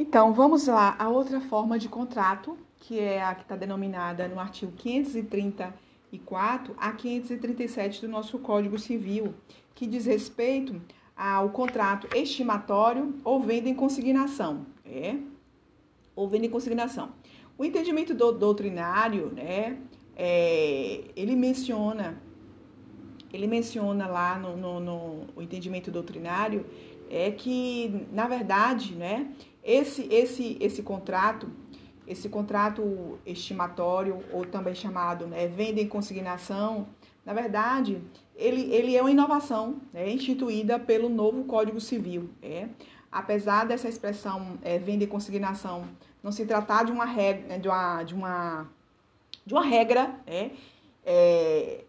Então, vamos lá. A outra forma de contrato, que é a que está denominada no artigo 534 a 537 do nosso Código Civil, que diz respeito ao contrato estimatório ou venda em consignação. É? Ou venda em consignação. O entendimento do, doutrinário, né, é, ele menciona, ele menciona lá no, no, no entendimento doutrinário é que, na verdade, né, esse, esse, esse contrato, esse contrato estimatório, ou também chamado né, venda em consignação, na verdade, ele, ele é uma inovação né, instituída pelo novo Código Civil. É? Apesar dessa expressão é, venda em consignação não se tratar de uma regra, de uma, de uma, de uma regra, né? É,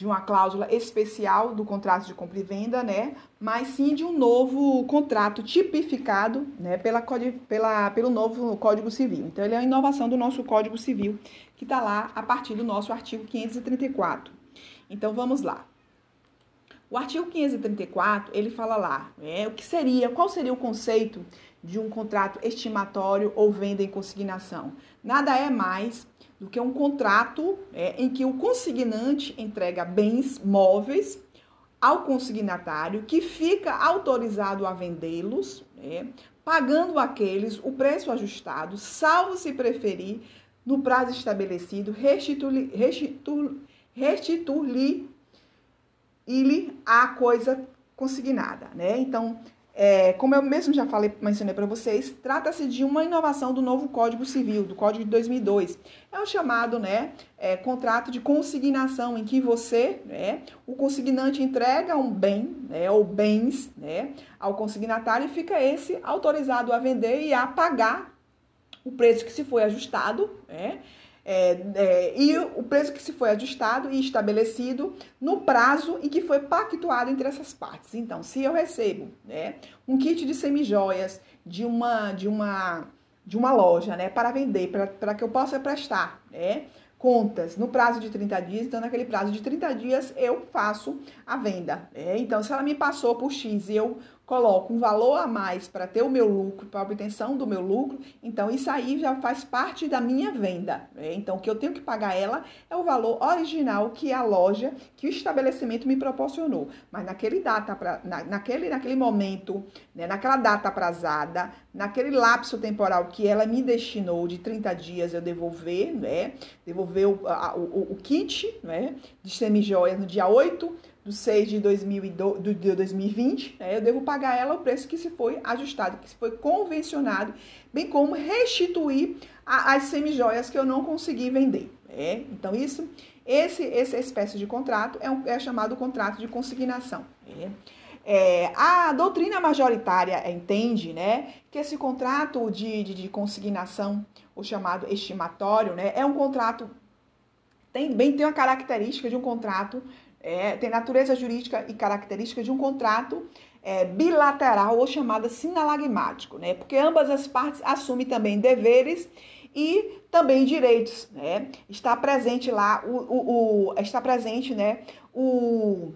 de uma cláusula especial do contrato de compra e venda, né? Mas sim de um novo contrato tipificado, né? Pela, pela, pelo novo Código Civil. Então, ele é a inovação do nosso Código Civil, que está lá a partir do nosso artigo 534. Então, vamos lá. O artigo 534, ele fala lá, né, o que seria, qual seria o conceito de um contrato estimatório ou venda em consignação. Nada é mais do que um contrato é, em que o consignante entrega bens móveis ao consignatário que fica autorizado a vendê-los, é, pagando aqueles o preço ajustado, salvo se preferir, no prazo estabelecido, restituir-lhe restituir, restituir a coisa consignada, né? Então, é, como eu mesmo já falei, mencionei para vocês, trata-se de uma inovação do novo Código Civil, do Código de 2002. É o chamado né, é, contrato de consignação, em que você, né, o consignante, entrega um bem né, ou bens né, ao consignatário e fica esse autorizado a vender e a pagar o preço que se foi ajustado, né, é, é, e o preço que se foi ajustado e estabelecido no prazo em que foi pactuado entre essas partes. Então, se eu recebo né, um kit de semijoias de uma, de uma, de uma loja né, para vender, para que eu possa prestar né, contas no prazo de 30 dias, então naquele prazo de 30 dias eu faço a venda. Né? Então, se ela me passou por X e eu coloco um valor a mais para ter o meu lucro, para a obtenção do meu lucro, então isso aí já faz parte da minha venda. Né? Então, o que eu tenho que pagar ela é o valor original que a loja, que o estabelecimento me proporcionou. Mas naquele data, pra, na, naquele, naquele momento, né, naquela data aprazada, naquele lapso temporal que ela me destinou de 30 dias eu devolver, né? Devolver o, a, o, o kit né, de semijoias no dia 8 do 6 de, 2002, do, de 2020, né, eu devo pagar ela o preço que se foi ajustado, que se foi convencionado, bem como restituir a, as semijoias que eu não consegui vender. Né? Então, isso, esse, essa espécie de contrato é, um, é chamado contrato de consignação. Né? É, a doutrina majoritária entende né, que esse contrato de, de, de consignação, o chamado estimatório, né, é um contrato, tem, bem tem uma característica de um contrato é, tem natureza jurídica e característica de um contrato é, bilateral ou chamada sinalagmático, né? Porque ambas as partes assumem também deveres e também direitos, né? Está presente lá o, o, o está presente, né? O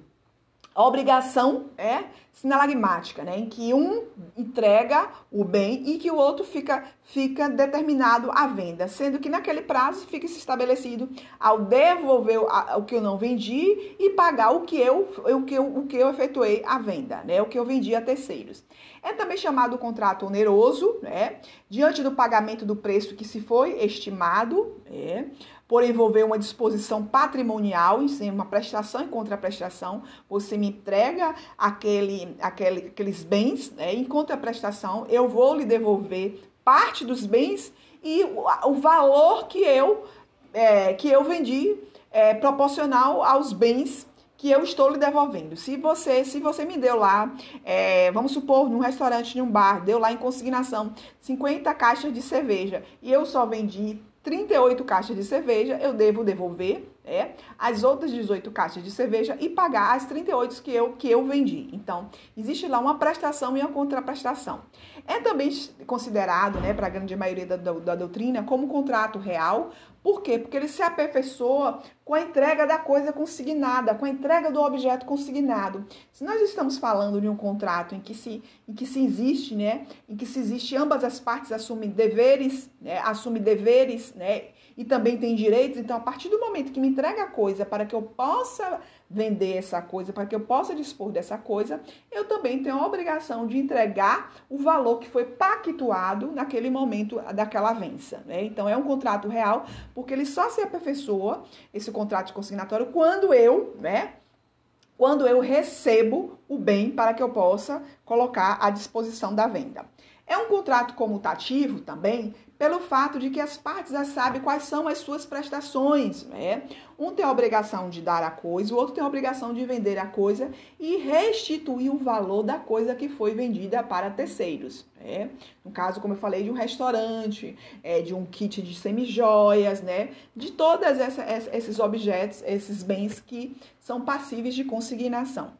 a obrigação é sinalagmática, né, em que um entrega o bem e que o outro fica, fica determinado à venda, sendo que naquele prazo fica se estabelecido ao devolver o que eu não vendi e pagar o que eu, o que eu, o que eu efetuei à venda, né, o que eu vendi a terceiros. É também chamado contrato oneroso, né, diante do pagamento do preço que se foi estimado, né, por envolver uma disposição patrimonial, uma prestação e contraprestação, você me entrega aquele, aquele, aqueles bens, né? em contraprestação, eu vou lhe devolver parte dos bens e o, o valor que eu, é, que eu vendi é, proporcional aos bens que eu estou lhe devolvendo. Se você, se você me deu lá, é, vamos supor, num restaurante, num bar, deu lá em consignação 50 caixas de cerveja e eu só vendi 38 caixas de cerveja, eu devo devolver é, as outras 18 caixas de cerveja e pagar as 38 que eu, que eu vendi. Então, existe lá uma prestação e uma contraprestação. É também considerado, né, para a grande maioria da, da, da doutrina, como contrato real, Por quê? Porque ele se aperfeiçoa com a entrega da coisa consignada, com a entrega do objeto consignado. Se nós estamos falando de um contrato em que se, em que se existe, né, em que se existe ambas as partes assumem deveres, né, assumem deveres, né, e também tem direitos, então a partir do momento que me entrega a coisa para que eu possa vender essa coisa, para que eu possa dispor dessa coisa, eu também tenho a obrigação de entregar o valor que foi pactuado naquele momento daquela vença. Né? Então é um contrato real, porque ele só se aperfeiçoa, esse contrato consignatório, quando eu, né? Quando eu recebo o bem para que eu possa colocar à disposição da venda. É um contrato comutativo também, pelo fato de que as partes já sabem quais são as suas prestações. Né? Um tem a obrigação de dar a coisa, o outro tem a obrigação de vender a coisa e restituir o valor da coisa que foi vendida para terceiros. Né? No caso, como eu falei, de um restaurante, é, de um kit de semijoias, né? de todos esses objetos, esses bens que são passíveis de consignação.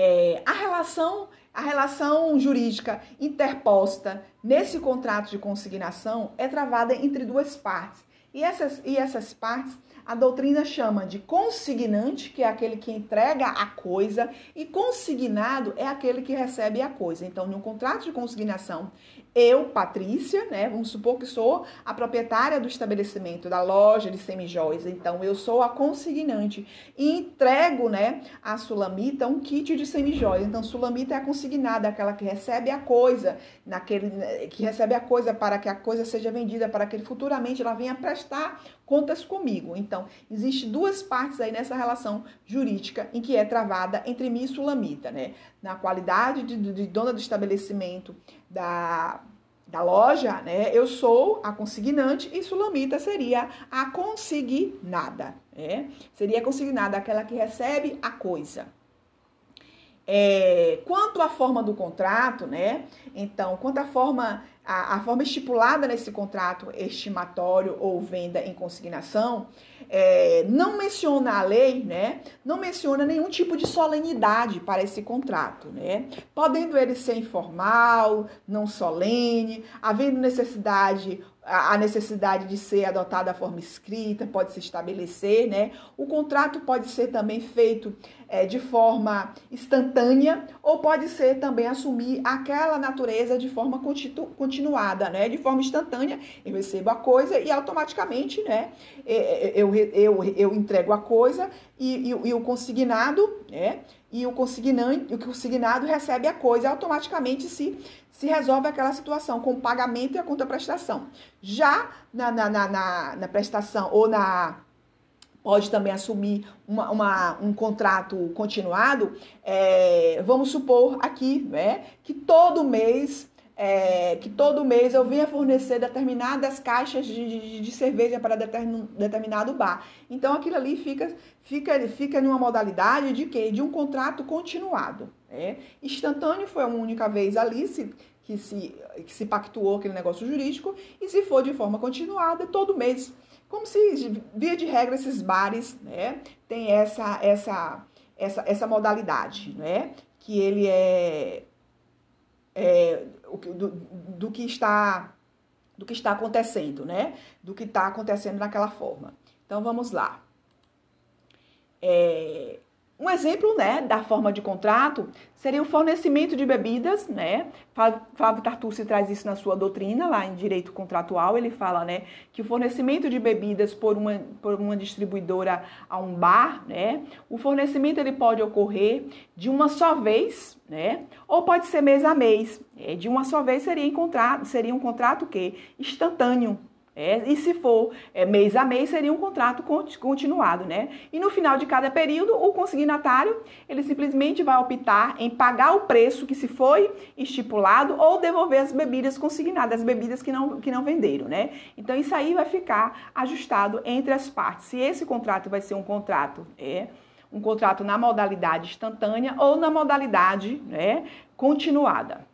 É, a relação a relação jurídica interposta nesse contrato de consignação é travada entre duas partes. E essas, e essas partes a doutrina chama de consignante, que é aquele que entrega a coisa, e consignado é aquele que recebe a coisa. Então, no contrato de consignação, eu, Patrícia, né, vamos supor que sou a proprietária do estabelecimento, da loja de semijóias, então eu sou a consignante e entrego, né, a Sulamita um kit de semijóias. Então, Sulamita é a consignada, aquela que recebe a coisa, naquele que recebe a coisa para que a coisa seja vendida, para que futuramente ela venha prestar contas comigo. Então, existe duas partes aí nessa relação jurídica em que é travada entre mim e Sulamita, né? Na qualidade de, de dona do estabelecimento da, da loja, né? Eu sou a consignante e Sulamita seria a consignada, né? Seria consignada aquela que recebe a coisa. É, quanto à forma do contrato, né? Então, quanto à forma, a, a forma estipulada nesse contrato estimatório ou venda em consignação, é, não menciona a lei, né? Não menciona nenhum tipo de solenidade para esse contrato, né? Podendo ele ser informal, não solene, havendo necessidade a necessidade de ser adotada a forma escrita, pode se estabelecer, né? O contrato pode ser também feito é, de forma instantânea ou pode ser também assumir aquela natureza de forma continuada, né? De forma instantânea, eu recebo a coisa e automaticamente, né? Eu, eu, eu, eu entrego a coisa e, e, e o consignado, né? E o consignante, o consignado recebe a coisa automaticamente se se resolve aquela situação com o pagamento e a contraprestação. Já na, na, na, na, na prestação ou na pode também assumir uma, uma, um contrato continuado, é, vamos supor aqui né, que todo mês é, que todo mês eu venha fornecer determinadas caixas de, de, de cerveja para determinado bar. Então aquilo ali fica, fica, fica numa modalidade de quê? De um contrato continuado. Né? Instantâneo foi uma única vez ali se, que, se, que se pactuou aquele negócio jurídico, e se for de forma continuada, todo mês. Como se, via de regra, esses bares né, tem essa, essa, essa, essa modalidade, né? Que ele é é, do, do, que está do que está acontecendo, né? Do que está acontecendo naquela forma. Então vamos lá. É, um exemplo, né, da forma de contrato seria o fornecimento de bebidas, né? Flávio Tartucci traz isso na sua doutrina, lá em direito contratual, ele fala, né, que o fornecimento de bebidas por uma, por uma distribuidora a um bar, né, o fornecimento ele pode ocorrer de uma só vez, né, ou pode ser mês a mês. É, de uma só vez seria, seria um contrato que instantâneo, é, e se for é, mês a mês, seria um contrato continuado, né? E no final de cada período, o consignatário, ele simplesmente vai optar em pagar o preço que se foi estipulado ou devolver as bebidas consignadas, as bebidas que não, que não venderam, né? Então, isso aí vai ficar ajustado entre as partes. Se esse contrato vai ser um contrato, é um contrato na modalidade instantânea ou na modalidade né, continuada.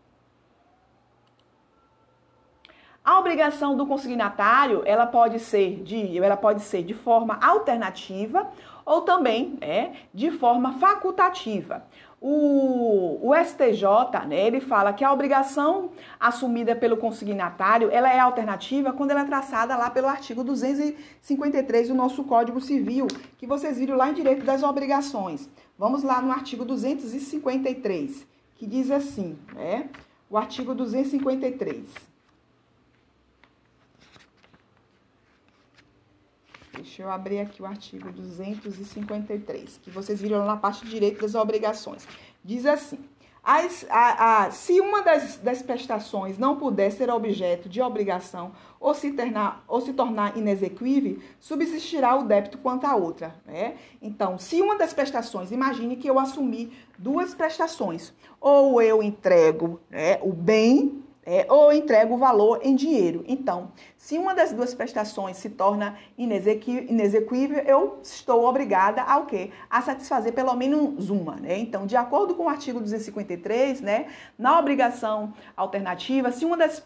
A obrigação do consignatário, ela pode ser de, ela pode ser de forma alternativa ou também é, de forma facultativa. O, o, STJ, né, ele fala que a obrigação assumida pelo consignatário, ela é alternativa quando ela é traçada lá pelo artigo 253 do nosso Código Civil, que vocês viram lá em direito das obrigações. Vamos lá no artigo 253, que diz assim, né? O artigo 253. Deixa eu abrir aqui o artigo 253, que vocês viram lá na parte direita das obrigações. Diz assim: as, a, a, se uma das, das, prestações não puder ser objeto de obrigação ou se, ternar, ou se tornar inexequível, subsistirá o débito quanto à outra. Né? Então, se uma das prestações, imagine que eu assumi duas prestações, ou eu entrego né, o bem é, ou entrego o valor em dinheiro. Então, se uma das duas prestações se torna inexequível, eu estou obrigada ao quê? A satisfazer pelo menos uma, né? Então, de acordo com o artigo 253, né, na obrigação alternativa, se uma das,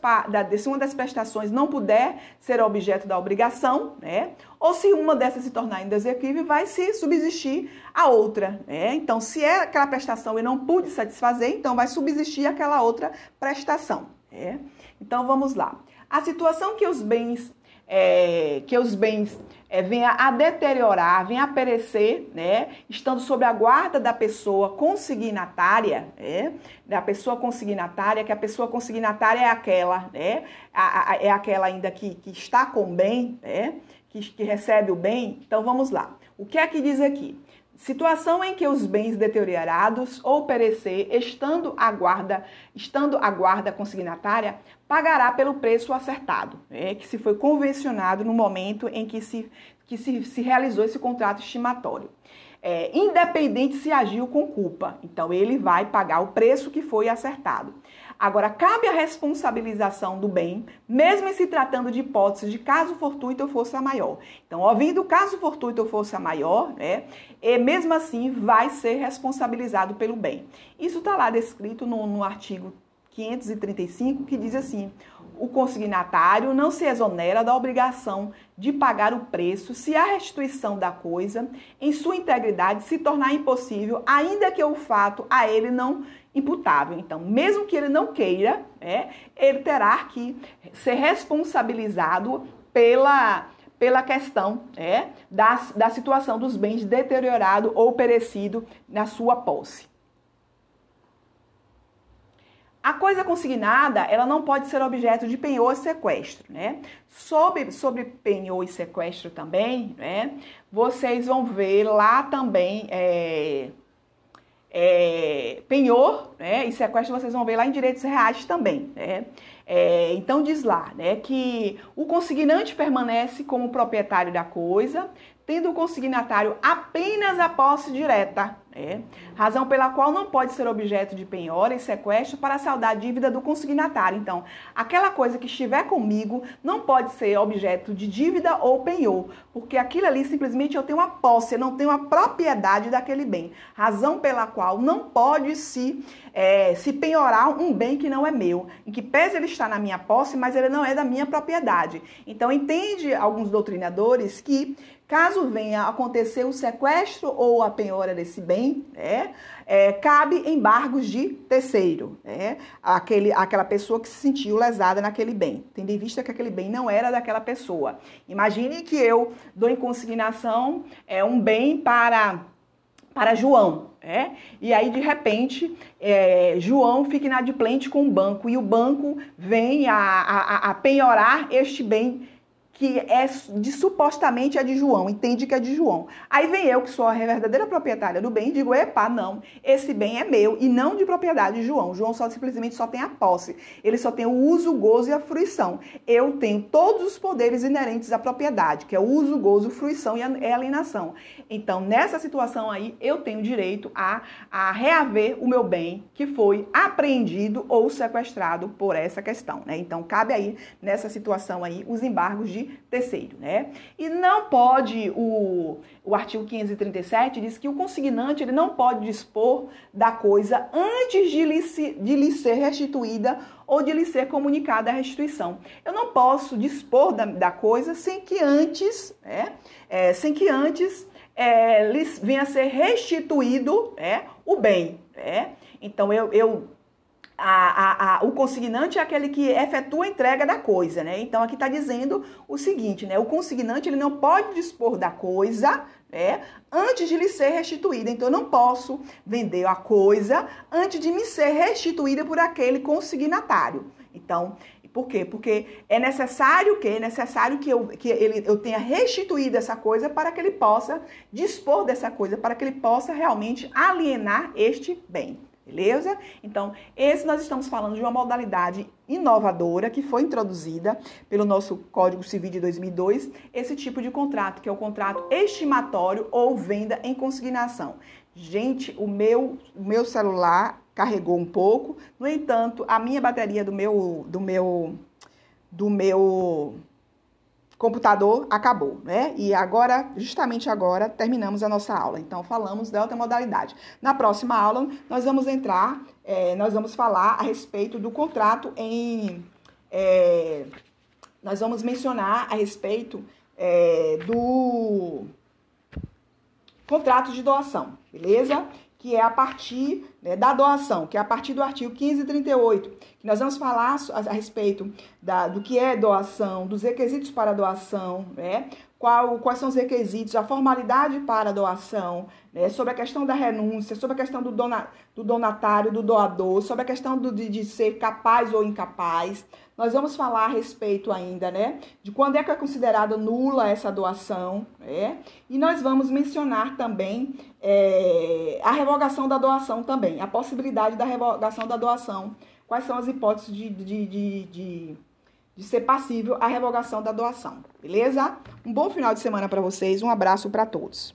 se uma das prestações não puder ser objeto da obrigação, né, ou se uma dessas se tornar inexequível, vai se subsistir a outra, né? Então, se é aquela prestação e não pude satisfazer, então vai subsistir aquela outra prestação. É? Então vamos lá. A situação que os bens é, que os bens é, venham a deteriorar, venham a perecer, né, estando sob a guarda da pessoa consignatária, é, da pessoa consignatária, que a pessoa consignatária é aquela, né, a, a, é aquela ainda que, que está com bem, né, que, que recebe o bem. Então vamos lá. O que é que diz aqui? Situação em que os bens deteriorados ou perecer, estando a guarda, estando a guarda consignatária, pagará pelo preço acertado, né, que se foi convencionado no momento em que se, que se, se realizou esse contrato estimatório. É, independente se agiu com culpa. Então, ele vai pagar o preço que foi acertado. Agora, cabe a responsabilização do bem, mesmo se tratando de hipóteses de caso fortuito ou força maior. Então, ouvindo caso fortuito ou força maior, né, e mesmo assim vai ser responsabilizado pelo bem. Isso está lá descrito no, no artigo 535, que diz assim: o consignatário não se exonera da obrigação de pagar o preço se a restituição da coisa, em sua integridade, se tornar impossível, ainda que o fato a ele não imputável. Então, mesmo que ele não queira, é, ele terá que ser responsabilizado pela, pela questão é, da, da situação dos bens deteriorado ou perecido na sua posse. A coisa consignada, ela não pode ser objeto de penhor e sequestro, né? Sobre, sobre penhor e sequestro também, né? Vocês vão ver lá também é, é, penhor né, e sequestro vocês vão ver lá em direitos reais também. Né? É, então diz lá né, que o consignante permanece como proprietário da coisa, tendo o consignatário apenas a posse direta é, razão pela qual não pode ser objeto de penhora e sequestro para saldar a dívida do consignatário. Então, aquela coisa que estiver comigo não pode ser objeto de dívida ou penhor, porque aquilo ali simplesmente eu tenho uma posse, eu não tenho a propriedade daquele bem. Razão pela qual não pode se, é, se penhorar um bem que não é meu, em que pese ele estar na minha posse, mas ele não é da minha propriedade. Então, entende alguns doutrinadores que Caso venha a acontecer o sequestro ou a penhora desse bem, né, é, cabe embargos de terceiro, né, aquele, aquela pessoa que se sentiu lesada naquele bem, tendo em vista que aquele bem não era daquela pessoa. Imagine que eu dou em consignação é, um bem para, para João, é? E aí, de repente, é, João fica inadimplente com o banco e o banco vem a, a, a penhorar este bem que é de supostamente é de João, entende que é de João. Aí vem eu, que sou a verdadeira proprietária do bem, e digo, epa, não, esse bem é meu e não de propriedade de João. João só simplesmente só tem a posse, ele só tem o uso, o gozo e a fruição. Eu tenho todos os poderes inerentes à propriedade, que é o uso, o gozo, fruição e a alienação. Então, nessa situação aí, eu tenho direito a, a reaver o meu bem que foi apreendido ou sequestrado por essa questão, né? Então, cabe aí, nessa situação aí, os embargos de terceiro, né? E não pode, o, o artigo 537 diz que o consignante ele não pode dispor da coisa antes de lhe, de lhe ser restituída ou de lhe ser comunicada a restituição. Eu não posso dispor da, da coisa sem que antes, né, é, sem que antes é, lhes venha a ser restituído é, o bem. É? Então, eu, eu a, a, a, o consignante é aquele que efetua a entrega da coisa, né? Então aqui está dizendo o seguinte, né? O consignante ele não pode dispor da coisa, né? Antes de lhe ser restituída. Então eu não posso vender a coisa antes de me ser restituída por aquele consignatário. Então por quê? Porque é necessário que é necessário que eu, que ele, eu tenha restituído essa coisa para que ele possa dispor dessa coisa, para que ele possa realmente alienar este bem. Beleza? Então, esse nós estamos falando de uma modalidade inovadora que foi introduzida pelo nosso Código Civil de 2002, esse tipo de contrato, que é o contrato estimatório ou venda em consignação. Gente, o meu, o meu celular carregou um pouco, no entanto, a minha bateria do meu do meu do meu computador acabou, né? E agora, justamente agora, terminamos a nossa aula. Então, falamos da outra modalidade. Na próxima aula, nós vamos entrar, é, nós vamos falar a respeito do contrato em. É, nós vamos mencionar a respeito é, do contrato de doação, beleza? Que é a partir né, da doação, que é a partir do artigo 1538, que nós vamos falar a, a respeito da, do que é doação, dos requisitos para doação, né, qual, quais são os requisitos, a formalidade para a doação, né, sobre a questão da renúncia, sobre a questão do, dona, do donatário, do doador, sobre a questão do, de, de ser capaz ou incapaz, nós vamos falar a respeito ainda, né, de quando é que é considerada nula essa doação, né? E nós vamos mencionar também é, a revogação da doação também, a possibilidade da revogação da doação. Quais são as hipóteses de, de, de, de, de ser passível a revogação da doação, beleza? Um bom final de semana para vocês, um abraço para todos.